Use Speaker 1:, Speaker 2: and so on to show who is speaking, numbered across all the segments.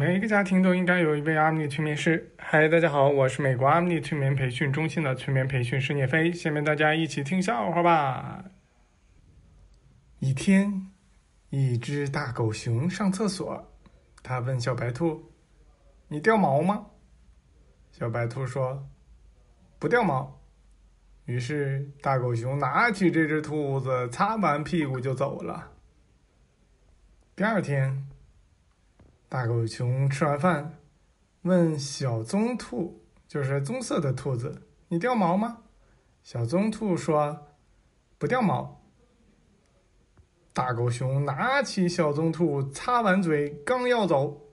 Speaker 1: 每个家庭都应该有一位阿米尼催眠师。嗨，大家好，我是美国阿米尼催眠培训中心的催眠培训师聂飞。下面大家一起听笑话吧。一天，一只大狗熊上厕所，他问小白兔：“你掉毛吗？”小白兔说：“不掉毛。”于是大狗熊拿起这只兔子，擦完屁股就走了。第二天。大狗熊吃完饭，问小棕兔，就是棕色的兔子：“你掉毛吗？”小棕兔说：“不掉毛。”大狗熊拿起小棕兔，擦完嘴，刚要走，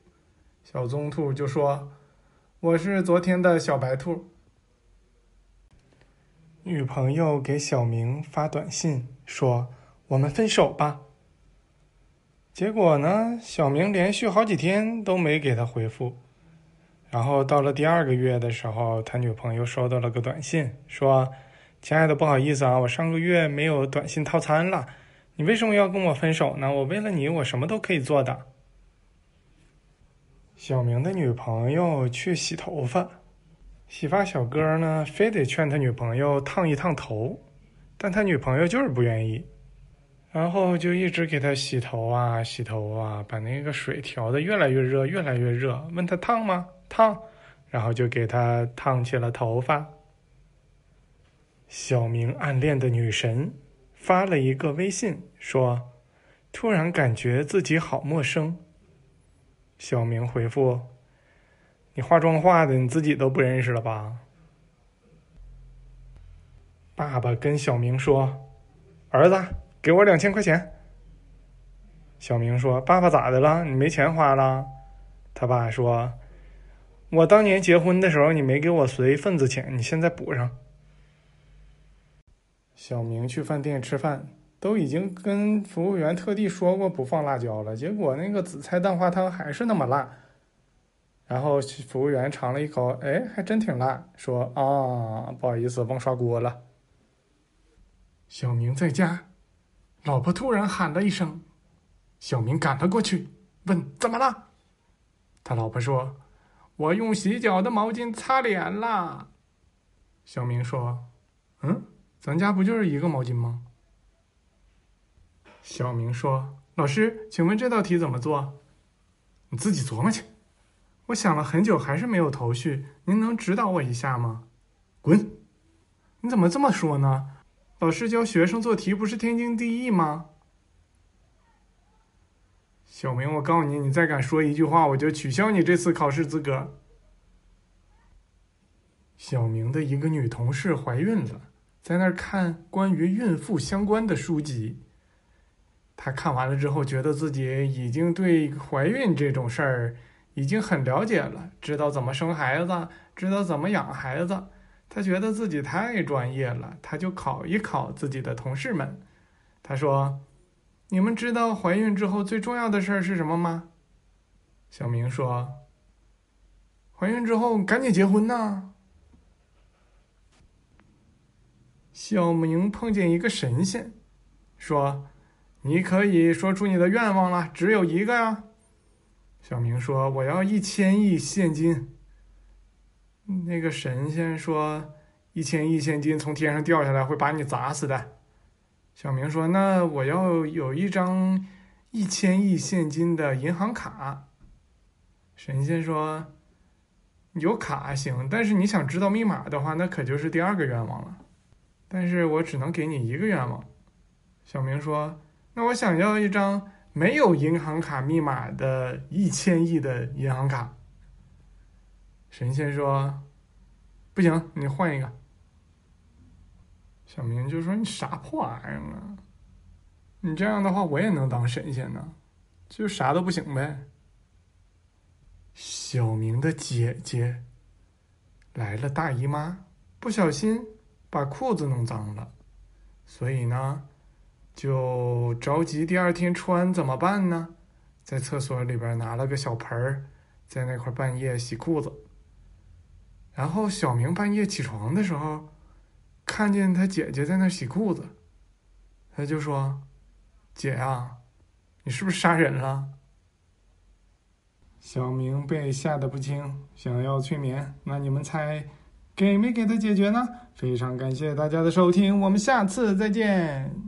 Speaker 1: 小棕兔就说：“我是昨天的小白兔。”女朋友给小明发短信说：“我们分手吧。”结果呢？小明连续好几天都没给他回复，然后到了第二个月的时候，他女朋友收到了个短信，说：“亲爱的，不好意思啊，我上个月没有短信套餐了，你为什么要跟我分手呢？我为了你，我什么都可以做的。”小明的女朋友去洗头发，洗发小哥呢，非得劝他女朋友烫一烫头，但他女朋友就是不愿意。然后就一直给他洗头啊，洗头啊，把那个水调的越来越热，越来越热。问他烫吗？烫。然后就给他烫起了头发。小明暗恋的女神发了一个微信说：“突然感觉自己好陌生。”小明回复：“你化妆化的，你自己都不认识了吧？”爸爸跟小明说：“儿子。”给我两千块钱。小明说：“爸爸咋的了？你没钱花了？”他爸说：“我当年结婚的时候，你没给我随份子钱，你现在补上。”小明去饭店吃饭，都已经跟服务员特地说过不放辣椒了，结果那个紫菜蛋花汤还是那么辣。然后服务员尝了一口，哎，还真挺辣，说：“啊，不好意思，忘刷锅了。”小明在家。老婆突然喊了一声，小明赶了过去，问：“怎么了？”他老婆说：“我用洗脚的毛巾擦脸了。”小明说：“嗯，咱家不就是一个毛巾吗？”小明说：“老师，请问这道题怎么做？你自己琢磨去。我想了很久，还是没有头绪，您能指导我一下吗？”滚！你怎么这么说呢？老师教学生做题不是天经地义吗？小明，我告诉你，你再敢说一句话，我就取消你这次考试资格。小明的一个女同事怀孕了，在那儿看关于孕妇相关的书籍。他看完了之后，觉得自己已经对怀孕这种事儿已经很了解了，知道怎么生孩子，知道怎么养孩子。他觉得自己太专业了，他就考一考自己的同事们。他说：“你们知道怀孕之后最重要的事儿是什么吗？”小明说：“怀孕之后赶紧结婚呐。”小明碰见一个神仙，说：“你可以说出你的愿望了，只有一个呀。”小明说：“我要一千亿现金。”那个神仙说：“一千亿现金从天上掉下来会把你砸死的。”小明说：“那我要有一张一千亿现金的银行卡。”神仙说：“有卡行，但是你想知道密码的话，那可就是第二个愿望了。但是我只能给你一个愿望。”小明说：“那我想要一张没有银行卡密码的一千亿的银行卡。”神仙说：“不行，你换一个。”小明就说：“你啥破玩意儿啊？你这样的话，我也能当神仙呢，就啥都不行呗。”小明的姐姐来了大姨妈，不小心把裤子弄脏了，所以呢，就着急第二天穿，怎么办呢？在厕所里边拿了个小盆儿，在那块半夜洗裤子。然后小明半夜起床的时候，看见他姐姐在那洗裤子，他就说：“姐啊，你是不是杀人了？”小明被吓得不轻，想要催眠。那你们猜，给没给他解决呢？非常感谢大家的收听，我们下次再见。